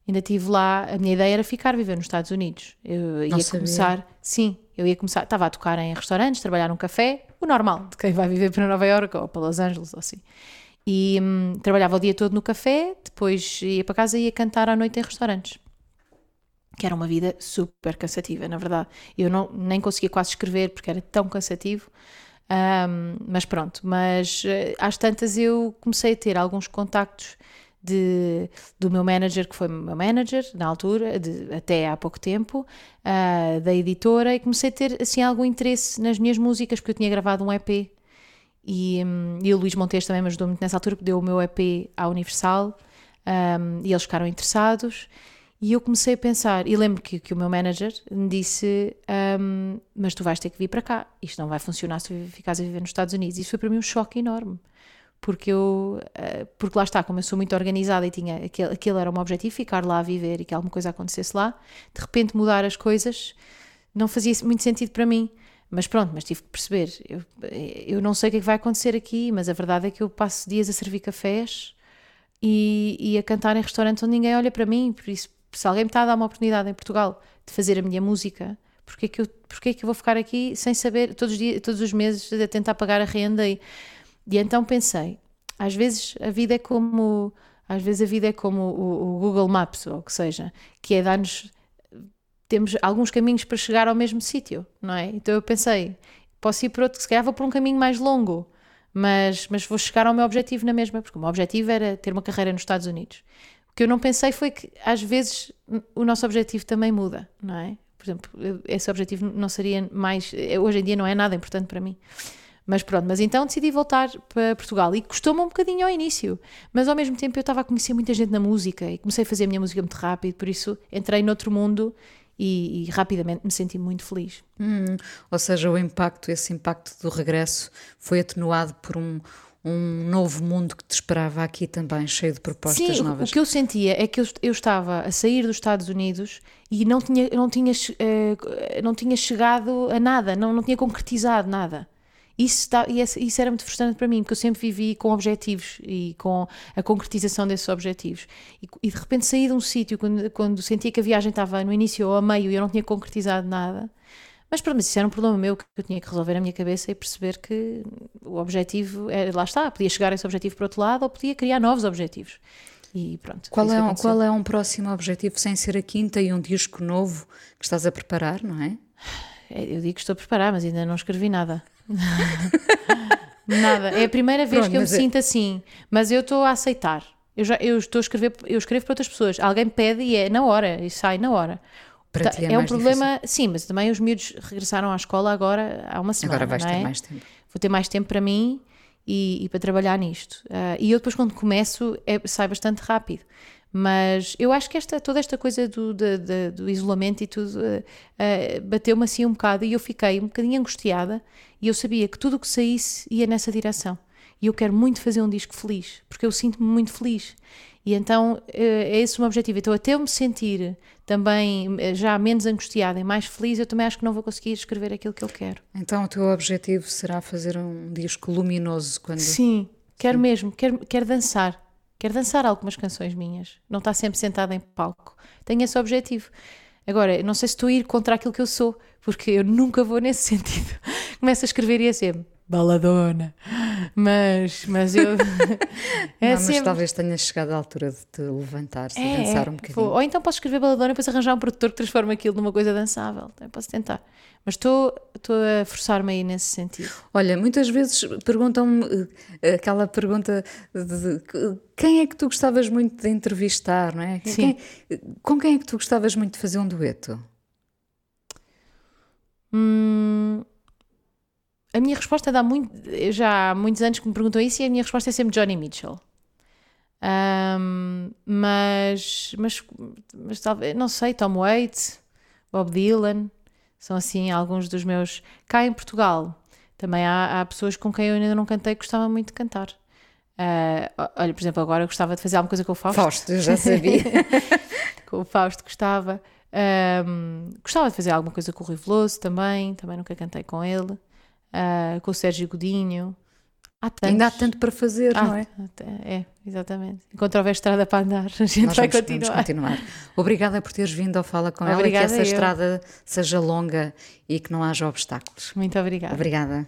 Ainda estive lá, a minha ideia era ficar viver nos Estados Unidos. Eu ia começar, sim, eu ia começar, estava a tocar em restaurantes, trabalhar num café, o normal de quem vai viver para Nova York ou para Los Angeles ou assim. E hum, trabalhava o dia todo no café, depois ia para casa e ia cantar à noite em restaurantes. Que era uma vida super cansativa, na verdade. Eu não, nem conseguia quase escrever porque era tão cansativo. Um, mas pronto, mas uh, às tantas eu comecei a ter alguns contactos de, do meu manager, que foi meu manager na altura, de, até há pouco tempo, uh, da editora, e comecei a ter assim algum interesse nas minhas músicas, porque eu tinha gravado um EP. E, um, e o Luís Montes também me ajudou muito nessa altura, porque deu o meu EP à Universal um, e eles ficaram interessados. E eu comecei a pensar, e lembro que, que o meu manager me disse: um, Mas tu vais ter que vir para cá, isto não vai funcionar se ficares a viver nos Estados Unidos. Isso foi para mim um choque enorme, porque eu, uh, porque lá está, como eu sou muito organizada e tinha aquele, aquele era o meu objetivo, ficar lá a viver e que alguma coisa acontecesse lá, de repente mudar as coisas não fazia muito sentido para mim. Mas pronto, mas tive que perceber. Eu, eu não sei o que é que vai acontecer aqui, mas a verdade é que eu passo dias a servir cafés e, e a cantar em restaurantes onde ninguém olha para mim, por isso se alguém me está a dar uma oportunidade em Portugal de fazer a minha música, porque é que eu, porque é que eu vou ficar aqui sem saber, todos os, dias, todos os meses, a tentar pagar a renda? E, e então pensei, às vezes a vida é como, às vezes a vida é como o, o Google Maps, ou o que seja, que é dar-nos, temos alguns caminhos para chegar ao mesmo sítio, não é? Então eu pensei, posso ir por outro, se calhar vou por um caminho mais longo, mas, mas vou chegar ao meu objetivo na mesma, porque o meu objetivo era ter uma carreira nos Estados Unidos. O que eu não pensei foi que às vezes o nosso objetivo também muda, não é? Por exemplo, esse objetivo não seria mais. Hoje em dia não é nada importante para mim. Mas pronto, mas então decidi voltar para Portugal e custou-me um bocadinho ao início, mas ao mesmo tempo eu estava a conhecer muita gente na música e comecei a fazer a minha música muito rápido, por isso entrei noutro mundo e, e rapidamente me senti muito feliz. Hum, ou seja, o impacto, esse impacto do regresso foi atenuado por um, um novo mundo que te esperava aqui também, cheio de propostas Sim, novas. o que eu sentia é que eu, eu estava a sair dos Estados Unidos e não tinha, não tinha, uh, não tinha chegado a nada, não, não tinha concretizado nada. Isso, está, isso era muito frustrante para mim, porque eu sempre vivi com objetivos e com a concretização desses objetivos. E, e de repente saí de um sítio, quando, quando sentia que a viagem estava no início ou a meio e eu não tinha concretizado nada, mas pronto, isso era um problema meu que eu tinha que resolver na minha cabeça e perceber que o objetivo, era, lá está, podia chegar a esse objetivo por outro lado ou podia criar novos objetivos. E pronto. Qual é, um, qual é um próximo objetivo sem ser a quinta e um disco novo que estás a preparar, não é? Eu digo que estou a preparar, mas ainda não escrevi nada. nada. É a primeira vez Pronto, que eu me é- sinto assim, mas eu estou a aceitar. Eu, já, eu estou a escrever, eu escrevo para outras pessoas. Alguém pede e é na hora, e sai na hora. Para Tá- ti é, um mais problema, sim, mas também os miúdos regressaram à escola agora há uma semana. Agora vais não ter é? mais tempo. Vou ter mais tempo para mim e, e para trabalhar nisto. Ah, e eu depois, quando começo, é, sai bastante rápido. Mas eu acho que esta, toda esta coisa do, de- de- do isolamento e tudo ah, ah, bateu-me assim um bocado e eu fiquei um bocadinho angustiada e eu sabia que tudo o que saísse ia nessa direção. E eu quero muito fazer um disco feliz, porque eu sinto-me muito feliz. E então eh, é esse o meu objetivo. Então, até eu me sentir também já menos angustiada e mais feliz, eu também acho que não vou conseguir escrever aquilo que eu quero. Então o teu objetivo será fazer um disco luminoso quando. Sim, quero mesmo, quero, quero dançar. Quero dançar algumas canções minhas. Não estar sempre sentada em palco. Tenho esse objetivo. Agora, não sei se estou a ir contra aquilo que eu sou, porque eu nunca vou nesse sentido. Começo a escrever e é sempre baladona. Mas, mas eu. é não, mas sempre. talvez tenha chegado à altura de te levantar e É, dançar um é. bocadinho. Vou- Ou então posso escrever baladona e depois arranjar um produtor que transforme aquilo numa coisa dançável. Também posso tentar. Mas estou a forçar-me aí nesse sentido. Olha, muitas vezes perguntam-me eh, aquela pergunta de, de- quem é que tu gostavas muito de entrevistar, não é? Sim. Quem- com quem é que tu gostavas muito de fazer um dueto? Hum, a minha resposta dá muito. Já há muitos anos que me perguntam isso e a minha resposta é sempre Johnny Mitchell. Ahm, mas, mas, mas talvez, não sei, Tom Waits, Bob Dylan, são assim alguns dos meus. Cá em Portugal também há, há pessoas com quem eu ainda não cantei que gostava muito de cantar. Uh, olha, por exemplo, agora eu gostava de fazer alguma coisa com o Fausto. Fausto, eu já sabia. com o Fausto gostava. Um, gostava de fazer alguma coisa com o Rui Veloso também, também nunca cantei com ele. Uh, com o Sérgio Godinho. Há Ainda há tanto para fazer, ah, não é? É, exatamente. Enquanto houver estrada para andar, a gente Nós vai vamos, continuar. Vamos continuar. Obrigada por teres vindo ao Fala com obrigada ela e que essa eu. estrada seja longa e que não haja obstáculos. Muito obrigada. Obrigada.